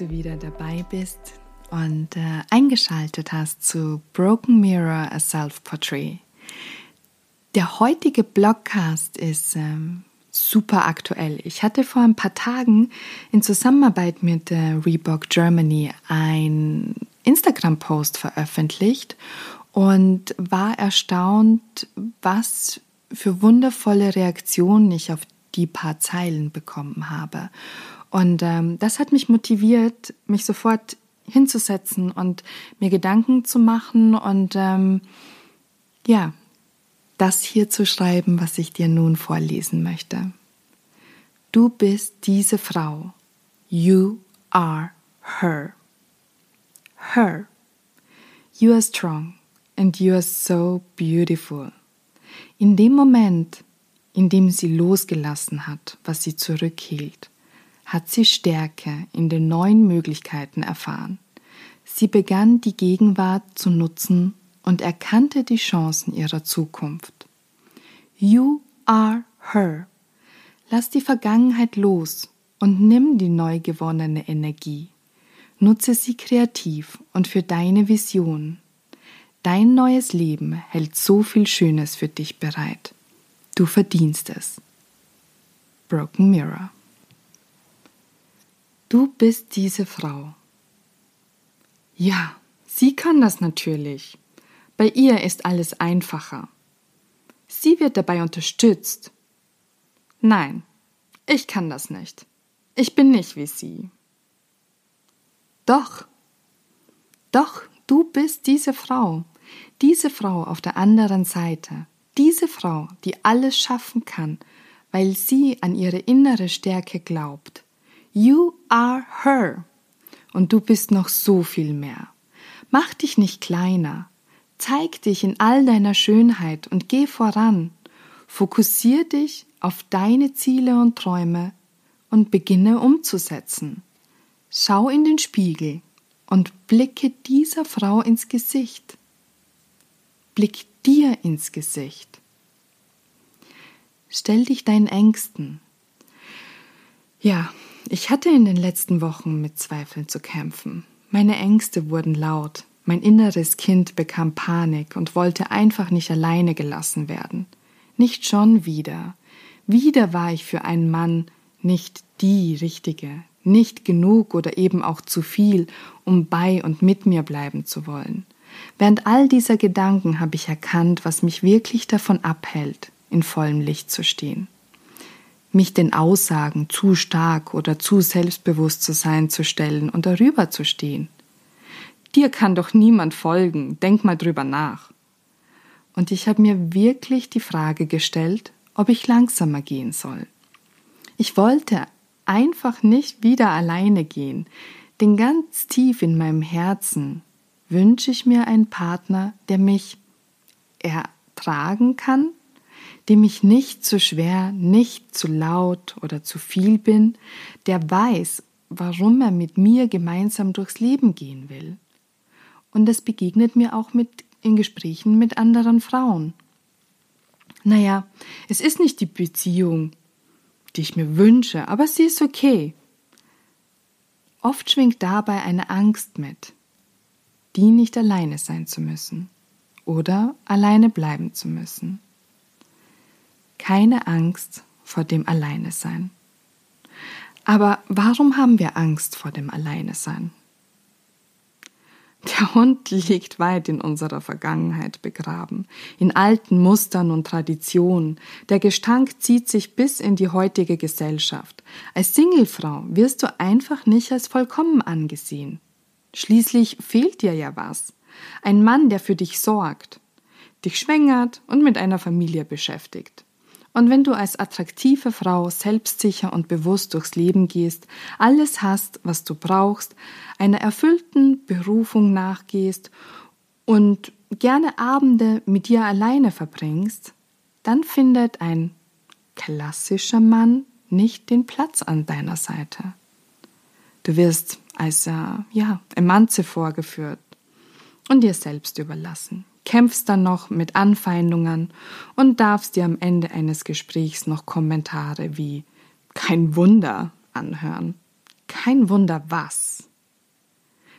Du wieder dabei bist und äh, eingeschaltet hast zu Broken Mirror, a Self-Portrait. Der heutige Blogcast ist ähm, super aktuell. Ich hatte vor ein paar Tagen in Zusammenarbeit mit äh, Reebok Germany ein Instagram-Post veröffentlicht und war erstaunt, was für wundervolle Reaktionen ich auf die paar Zeilen bekommen habe. Und ähm, das hat mich motiviert, mich sofort hinzusetzen und mir Gedanken zu machen und ähm, ja, das hier zu schreiben, was ich dir nun vorlesen möchte. Du bist diese Frau. You are her. Her. You are strong and you are so beautiful. In dem Moment, in dem sie losgelassen hat, was sie zurückhielt, hat sie Stärke in den neuen Möglichkeiten erfahren. Sie begann die Gegenwart zu nutzen und erkannte die Chancen ihrer Zukunft. You are her. Lass die Vergangenheit los und nimm die neu gewonnene Energie. Nutze sie kreativ und für deine Vision. Dein neues Leben hält so viel Schönes für dich bereit. Du verdienst es. Broken Mirror. Du bist diese Frau. Ja, sie kann das natürlich. Bei ihr ist alles einfacher. Sie wird dabei unterstützt. Nein, ich kann das nicht. Ich bin nicht wie sie. Doch, doch, du bist diese Frau, diese Frau auf der anderen Seite, diese Frau, die alles schaffen kann, weil sie an ihre innere Stärke glaubt. You are her. Und du bist noch so viel mehr. Mach dich nicht kleiner. Zeig dich in all deiner Schönheit und geh voran. Fokussier dich auf deine Ziele und Träume und beginne umzusetzen. Schau in den Spiegel und blicke dieser Frau ins Gesicht. Blick dir ins Gesicht. Stell dich deinen Ängsten. Ja, ich hatte in den letzten Wochen mit Zweifeln zu kämpfen. Meine Ängste wurden laut. Mein inneres Kind bekam Panik und wollte einfach nicht alleine gelassen werden. Nicht schon wieder. Wieder war ich für einen Mann nicht die Richtige, nicht genug oder eben auch zu viel, um bei und mit mir bleiben zu wollen. Während all dieser Gedanken habe ich erkannt, was mich wirklich davon abhält, in vollem Licht zu stehen. Mich den Aussagen zu stark oder zu selbstbewusst zu sein zu stellen und darüber zu stehen. Dir kann doch niemand folgen, denk mal drüber nach. Und ich habe mir wirklich die Frage gestellt, ob ich langsamer gehen soll. Ich wollte einfach nicht wieder alleine gehen, denn ganz tief in meinem Herzen wünsche ich mir einen Partner, der mich ertragen kann, dem ich nicht zu schwer, nicht zu laut oder zu viel bin, der weiß, warum er mit mir gemeinsam durchs Leben gehen will. Und das begegnet mir auch mit in Gesprächen mit anderen Frauen. Naja, es ist nicht die Beziehung, die ich mir wünsche, aber sie ist okay. Oft schwingt dabei eine Angst mit, die nicht alleine sein zu müssen oder alleine bleiben zu müssen. Keine Angst vor dem Alleine sein. Aber warum haben wir Angst vor dem Alleine sein? Der Hund liegt weit in unserer Vergangenheit begraben, in alten Mustern und Traditionen. Der Gestank zieht sich bis in die heutige Gesellschaft. Als Singlefrau wirst du einfach nicht als vollkommen angesehen. Schließlich fehlt dir ja was. Ein Mann, der für dich sorgt, dich schwängert und mit einer Familie beschäftigt. Und wenn du als attraktive Frau selbstsicher und bewusst durchs Leben gehst, alles hast, was du brauchst, einer erfüllten Berufung nachgehst und gerne Abende mit dir alleine verbringst, dann findet ein klassischer Mann nicht den Platz an deiner Seite. Du wirst als äh, ja, Emanze vorgeführt und dir selbst überlassen. Kämpfst dann noch mit Anfeindungen und darfst dir am Ende eines Gesprächs noch Kommentare wie kein Wunder anhören. kein Wunder was.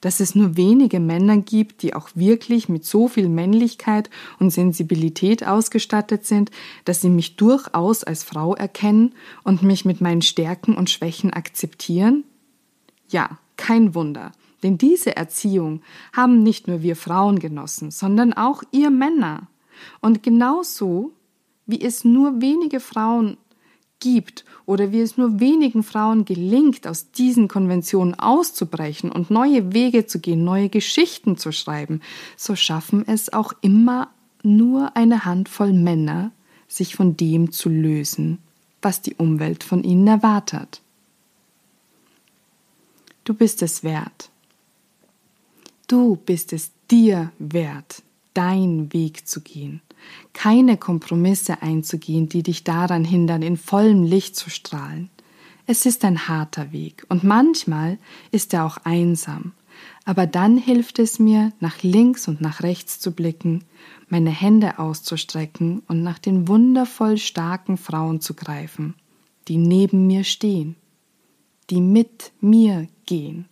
Dass es nur wenige Männer gibt, die auch wirklich mit so viel Männlichkeit und Sensibilität ausgestattet sind, dass sie mich durchaus als Frau erkennen und mich mit meinen Stärken und Schwächen akzeptieren? Ja, kein Wunder. Denn diese Erziehung haben nicht nur wir Frauen genossen, sondern auch ihr Männer. Und genauso wie es nur wenige Frauen gibt oder wie es nur wenigen Frauen gelingt, aus diesen Konventionen auszubrechen und neue Wege zu gehen, neue Geschichten zu schreiben, so schaffen es auch immer nur eine Handvoll Männer, sich von dem zu lösen, was die Umwelt von ihnen erwartet. Du bist es wert. Du bist es dir wert, deinen Weg zu gehen keine Kompromisse einzugehen, die dich daran hindern, in vollem Licht zu strahlen. Es ist ein harter Weg und manchmal ist er auch einsam, aber dann hilft es mir, nach links und nach rechts zu blicken, meine Hände auszustrecken und nach den wundervoll starken Frauen zu greifen, die neben mir stehen, die mit mir gehen.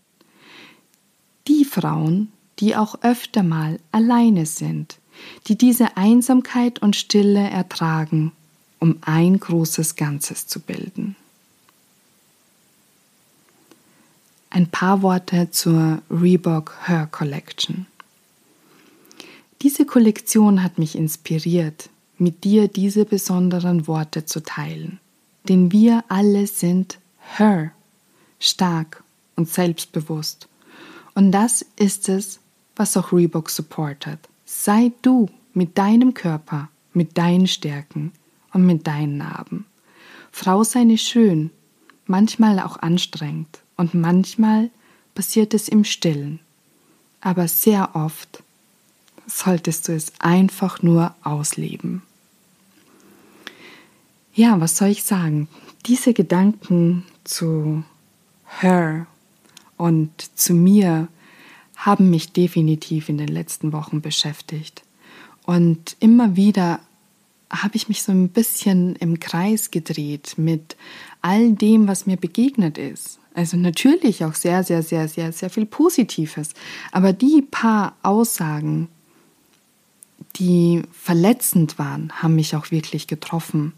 Die Frauen, die auch öfter mal alleine sind, die diese Einsamkeit und Stille ertragen, um ein großes Ganzes zu bilden. Ein paar Worte zur Reebok Her Collection. Diese Kollektion hat mich inspiriert, mit dir diese besonderen Worte zu teilen, denn wir alle sind Her, stark und selbstbewusst. Und das ist es, was auch Reebok supportet. Sei du mit deinem Körper, mit deinen Stärken und mit deinen Narben. Frau sei schön, manchmal auch anstrengend und manchmal passiert es im Stillen. Aber sehr oft solltest du es einfach nur ausleben. Ja, was soll ich sagen? Diese Gedanken zu her und zu mir haben mich definitiv in den letzten Wochen beschäftigt. Und immer wieder habe ich mich so ein bisschen im Kreis gedreht mit all dem, was mir begegnet ist. Also natürlich auch sehr, sehr, sehr, sehr, sehr viel Positives. Aber die paar Aussagen, die verletzend waren, haben mich auch wirklich getroffen.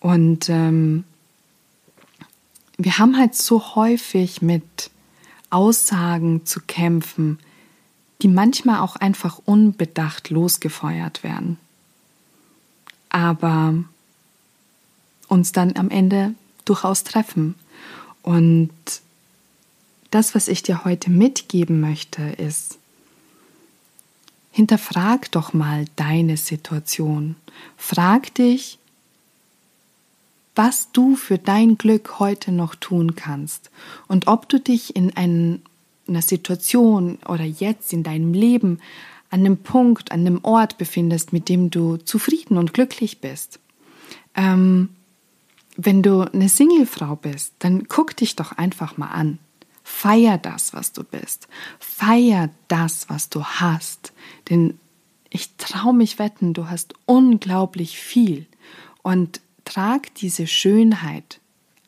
Und ähm, wir haben halt so häufig mit Aussagen zu kämpfen, die manchmal auch einfach unbedacht losgefeuert werden, aber uns dann am Ende durchaus treffen. Und das, was ich dir heute mitgeben möchte, ist, hinterfrag doch mal deine Situation. Frag dich, was du für dein Glück heute noch tun kannst und ob du dich in einer Situation oder jetzt in deinem Leben an einem Punkt, an einem Ort befindest, mit dem du zufrieden und glücklich bist. Ähm, wenn du eine Singlefrau bist, dann guck dich doch einfach mal an. Feier das, was du bist. Feier das, was du hast. Denn ich traue mich wetten, du hast unglaublich viel. Und Trag diese Schönheit,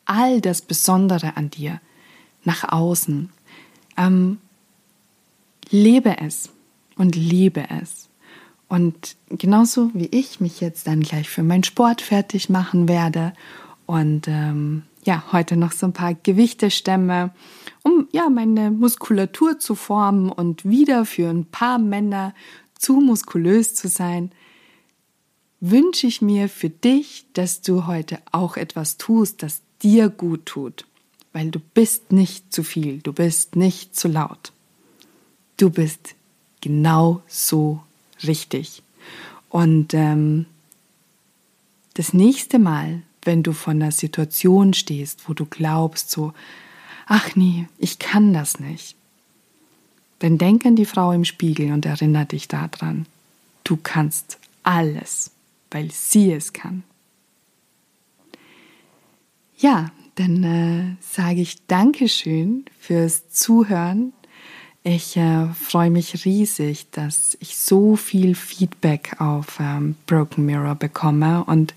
all das Besondere an dir nach außen. Ähm, lebe es und liebe es. Und genauso wie ich mich jetzt dann gleich für meinen Sport fertig machen werde und ähm, ja, heute noch so ein paar Gewichte stemme, um ja meine Muskulatur zu formen und wieder für ein paar Männer zu muskulös zu sein, wünsche ich mir für dich, dass du heute auch etwas tust, das dir gut tut, weil du bist nicht zu viel, du bist nicht zu laut. Du bist genau so richtig. Und ähm, das nächste Mal, wenn du vor einer Situation stehst, wo du glaubst so, ach nee, ich kann das nicht, dann denk an die Frau im Spiegel und erinnere dich daran, du kannst alles weil sie es kann. Ja, dann äh, sage ich Dankeschön fürs Zuhören. Ich äh, freue mich riesig, dass ich so viel Feedback auf ähm, Broken Mirror bekomme und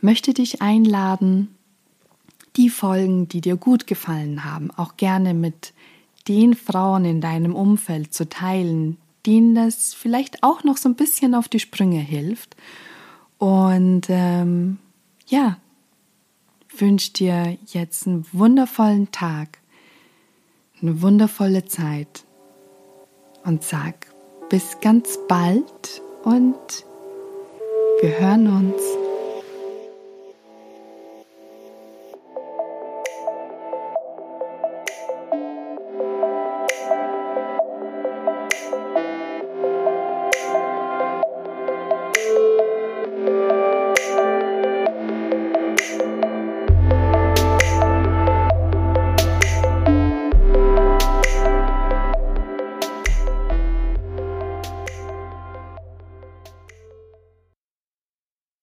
möchte dich einladen, die Folgen, die dir gut gefallen haben, auch gerne mit den Frauen in deinem Umfeld zu teilen, denen das vielleicht auch noch so ein bisschen auf die Sprünge hilft. Und ähm, ja, wünsche dir jetzt einen wundervollen Tag, eine wundervolle Zeit und sag bis ganz bald und wir hören uns.